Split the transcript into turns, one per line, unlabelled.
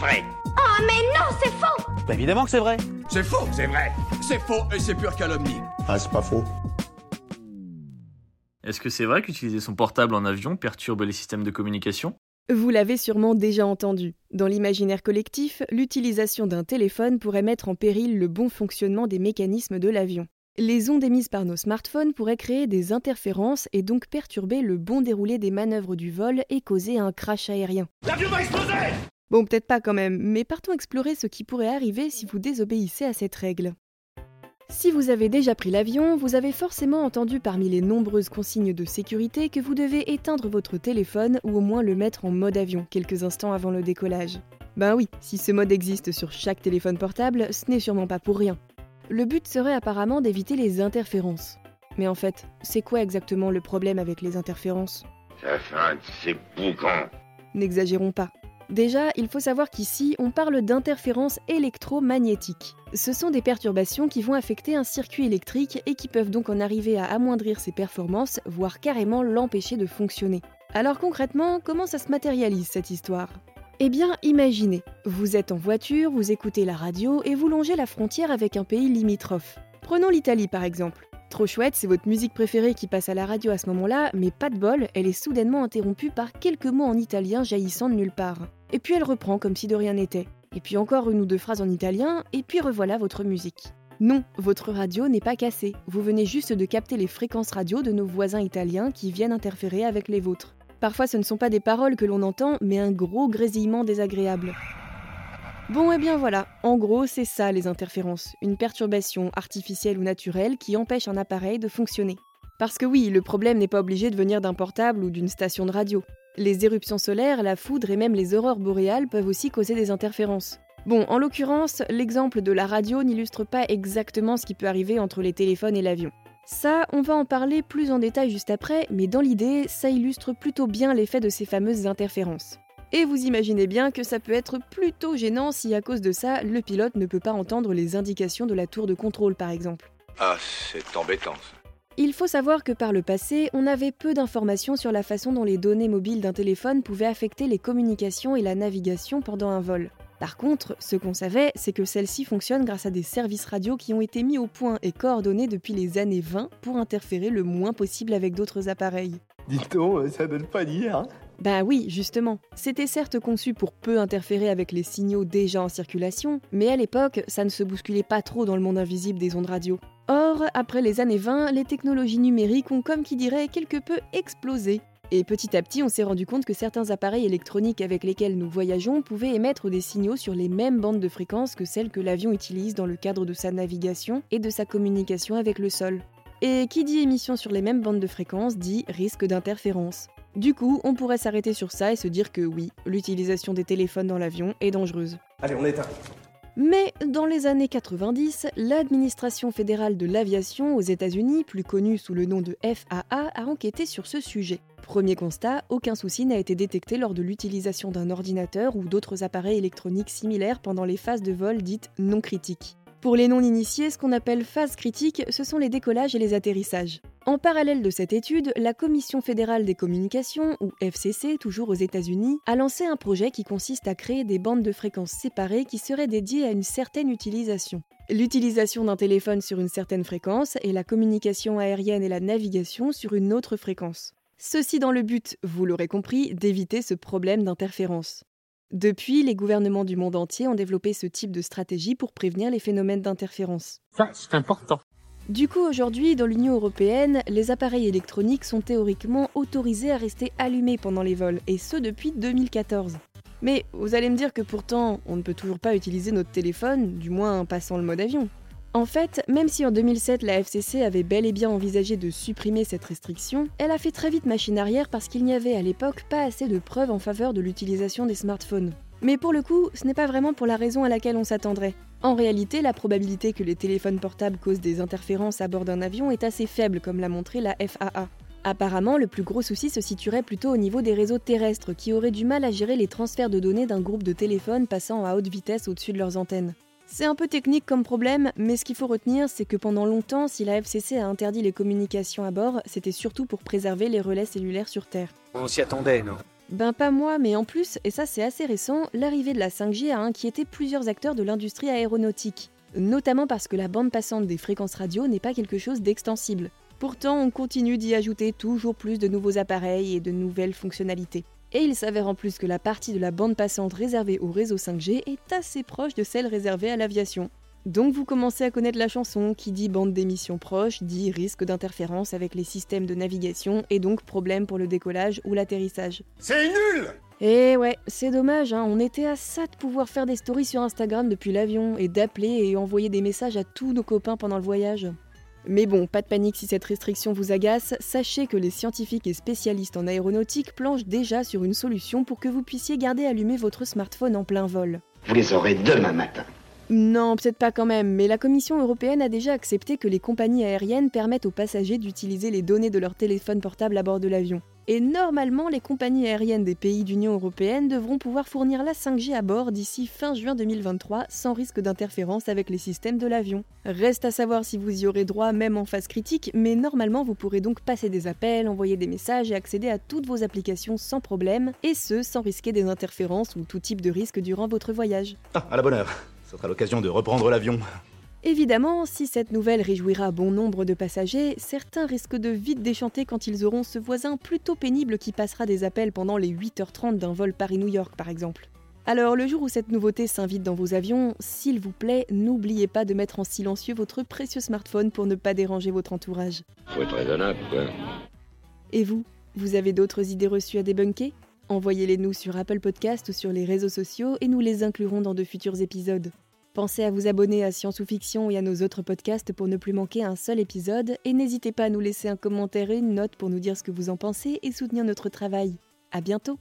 vrai.
Oh mais non, c'est faux
Bah évidemment que c'est vrai.
C'est faux, c'est vrai. C'est faux et c'est pure calomnie.
Ah, c'est pas faux.
Est-ce que c'est vrai qu'utiliser son portable en avion perturbe les systèmes de communication?
Vous l'avez sûrement déjà entendu. Dans l'imaginaire collectif, l'utilisation d'un téléphone pourrait mettre en péril le bon fonctionnement des mécanismes de l'avion. Les ondes émises par nos smartphones pourraient créer des interférences et donc perturber le bon déroulé des manœuvres du vol et causer un crash aérien.
L'avion va exploser
Bon, peut-être pas quand même, mais partons explorer ce qui pourrait arriver si vous désobéissez à cette règle. Si vous avez déjà pris l'avion, vous avez forcément entendu parmi les nombreuses consignes de sécurité que vous devez éteindre votre téléphone ou au moins le mettre en mode avion quelques instants avant le décollage. Ben oui, si ce mode existe sur chaque téléphone portable, ce n'est sûrement pas pour rien. Le but serait apparemment d'éviter les interférences. Mais en fait, c'est quoi exactement le problème avec les interférences?
Ça fait un de ces.
N'exagérons pas. Déjà, il faut savoir qu'ici, on parle d'interférences électromagnétiques. Ce sont des perturbations qui vont affecter un circuit électrique et qui peuvent donc en arriver à amoindrir ses performances, voire carrément l'empêcher de fonctionner. Alors concrètement, comment ça se matérialise cette histoire? Eh bien, imaginez, vous êtes en voiture, vous écoutez la radio et vous longez la frontière avec un pays limitrophe. Prenons l'Italie par exemple. Trop chouette, c'est votre musique préférée qui passe à la radio à ce moment-là, mais pas de bol, elle est soudainement interrompue par quelques mots en italien jaillissant de nulle part. Et puis elle reprend comme si de rien n'était. Et puis encore une ou deux phrases en italien, et puis revoilà votre musique. Non, votre radio n'est pas cassée. Vous venez juste de capter les fréquences radio de nos voisins italiens qui viennent interférer avec les vôtres. Parfois ce ne sont pas des paroles que l'on entend, mais un gros grésillement désagréable. Bon, et eh bien voilà, en gros c'est ça les interférences, une perturbation artificielle ou naturelle qui empêche un appareil de fonctionner. Parce que oui, le problème n'est pas obligé de venir d'un portable ou d'une station de radio. Les éruptions solaires, la foudre et même les aurores boréales peuvent aussi causer des interférences. Bon, en l'occurrence, l'exemple de la radio n'illustre pas exactement ce qui peut arriver entre les téléphones et l'avion. Ça, on va en parler plus en détail juste après, mais dans l'idée, ça illustre plutôt bien l'effet de ces fameuses interférences. Et vous imaginez bien que ça peut être plutôt gênant si à cause de ça, le pilote ne peut pas entendre les indications de la tour de contrôle par exemple.
Ah, c'est embêtant ça.
Il faut savoir que par le passé, on avait peu d'informations sur la façon dont les données mobiles d'un téléphone pouvaient affecter les communications et la navigation pendant un vol. Par contre, ce qu'on savait, c'est que celle-ci fonctionne grâce à des services radio qui ont été mis au point et coordonnés depuis les années 20 pour interférer le moins possible avec d'autres appareils.
Dites-donc, ça donne pas d'hier. Hein
bah oui, justement. C'était certes conçu pour peu interférer avec les signaux déjà en circulation, mais à l'époque, ça ne se bousculait pas trop dans le monde invisible des ondes radio. Or, après les années 20, les technologies numériques ont comme qui dirait quelque peu explosé. Et petit à petit, on s'est rendu compte que certains appareils électroniques avec lesquels nous voyageons pouvaient émettre des signaux sur les mêmes bandes de fréquences que celles que l'avion utilise dans le cadre de sa navigation et de sa communication avec le sol. Et qui dit émission sur les mêmes bandes de fréquences dit risque d'interférence. Du coup, on pourrait s'arrêter sur ça et se dire que oui, l'utilisation des téléphones dans l'avion est dangereuse.
Allez, on éteint.
Mais dans les années 90, l'administration fédérale de l'aviation aux États-Unis, plus connue sous le nom de FAA, a enquêté sur ce sujet. Premier constat, aucun souci n'a été détecté lors de l'utilisation d'un ordinateur ou d'autres appareils électroniques similaires pendant les phases de vol dites non critiques. Pour les non-initiés, ce qu'on appelle phase critique, ce sont les décollages et les atterrissages. En parallèle de cette étude, la Commission fédérale des communications, ou FCC, toujours aux États-Unis, a lancé un projet qui consiste à créer des bandes de fréquences séparées qui seraient dédiées à une certaine utilisation. L'utilisation d'un téléphone sur une certaine fréquence et la communication aérienne et la navigation sur une autre fréquence. Ceci dans le but, vous l'aurez compris, d'éviter ce problème d'interférence. Depuis, les gouvernements du monde entier ont développé ce type de stratégie pour prévenir les phénomènes d'interférence.
Ça, c'est important.
Du coup, aujourd'hui, dans l'Union européenne, les appareils électroniques sont théoriquement autorisés à rester allumés pendant les vols, et ce depuis 2014. Mais vous allez me dire que pourtant, on ne peut toujours pas utiliser notre téléphone, du moins en passant le mode avion. En fait, même si en 2007 la FCC avait bel et bien envisagé de supprimer cette restriction, elle a fait très vite machine arrière parce qu'il n'y avait à l'époque pas assez de preuves en faveur de l'utilisation des smartphones. Mais pour le coup, ce n'est pas vraiment pour la raison à laquelle on s'attendrait. En réalité, la probabilité que les téléphones portables causent des interférences à bord d'un avion est assez faible, comme l'a montré la FAA. Apparemment, le plus gros souci se situerait plutôt au niveau des réseaux terrestres, qui auraient du mal à gérer les transferts de données d'un groupe de téléphones passant à haute vitesse au-dessus de leurs antennes. C'est un peu technique comme problème, mais ce qu'il faut retenir, c'est que pendant longtemps, si la FCC a interdit les communications à bord, c'était surtout pour préserver les relais cellulaires sur Terre.
On s'y attendait, non?
Ben pas moi, mais en plus, et ça c'est assez récent, l'arrivée de la 5G a inquiété plusieurs acteurs de l'industrie aéronautique. Notamment parce que la bande passante des fréquences radio n'est pas quelque chose d'extensible. Pourtant, on continue d'y ajouter toujours plus de nouveaux appareils et de nouvelles fonctionnalités. Et il s'avère en plus que la partie de la bande passante réservée au réseau 5G est assez proche de celle réservée à l'aviation. Donc vous commencez à connaître la chanson qui dit bande d'émission proche, dit risque d'interférence avec les systèmes de navigation et donc problème pour le décollage ou l'atterrissage.
C'est nul
Et ouais, c'est dommage, hein, on était à ça de pouvoir faire des stories sur Instagram depuis l'avion et d'appeler et envoyer des messages à tous nos copains pendant le voyage. Mais bon, pas de panique si cette restriction vous agace, sachez que les scientifiques et spécialistes en aéronautique planchent déjà sur une solution pour que vous puissiez garder allumé votre smartphone en plein vol.
Vous les aurez demain matin.
Non, peut-être pas quand même, mais la Commission européenne a déjà accepté que les compagnies aériennes permettent aux passagers d'utiliser les données de leur téléphone portable à bord de l'avion. Et normalement, les compagnies aériennes des pays d'Union européenne devront pouvoir fournir la 5G à bord d'ici fin juin 2023 sans risque d'interférence avec les systèmes de l'avion. Reste à savoir si vous y aurez droit même en phase critique, mais normalement vous pourrez donc passer des appels, envoyer des messages et accéder à toutes vos applications sans problème, et ce sans risquer des interférences ou tout type de risque durant votre voyage.
Ah, à la bonne heure. Ce sera l'occasion de reprendre l'avion.
Évidemment, si cette nouvelle réjouira bon nombre de passagers, certains risquent de vite déchanter quand ils auront ce voisin plutôt pénible qui passera des appels pendant les 8h30 d'un vol Paris-New York par exemple. Alors le jour où cette nouveauté s'invite dans vos avions, s'il vous plaît, n'oubliez pas de mettre en silencieux votre précieux smartphone pour ne pas déranger votre entourage.
Faut être raisonnable, quoi.
Et vous, vous avez d'autres idées reçues à débunker? Envoyez-les nous sur Apple Podcast ou sur les réseaux sociaux et nous les inclurons dans de futurs épisodes. Pensez à vous abonner à Science ou Fiction et à nos autres podcasts pour ne plus manquer un seul épisode et n'hésitez pas à nous laisser un commentaire et une note pour nous dire ce que vous en pensez et soutenir notre travail. À bientôt